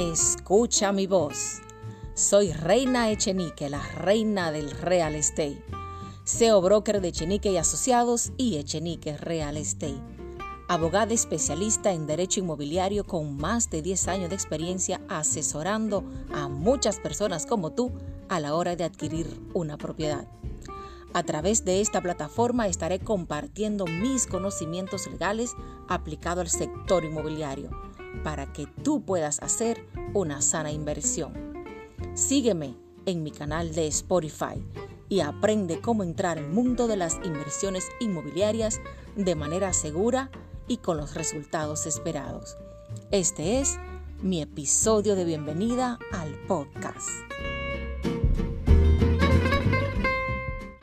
Escucha mi voz. Soy Reina Echenique, la reina del real estate. SEO broker de Echenique y Asociados y Echenique Real Estate. Abogada especialista en derecho inmobiliario con más de 10 años de experiencia asesorando a muchas personas como tú a la hora de adquirir una propiedad. A través de esta plataforma estaré compartiendo mis conocimientos legales aplicados al sector inmobiliario para que tú puedas hacer una sana inversión. Sígueme en mi canal de Spotify y aprende cómo entrar al mundo de las inversiones inmobiliarias de manera segura y con los resultados esperados. Este es mi episodio de bienvenida al podcast.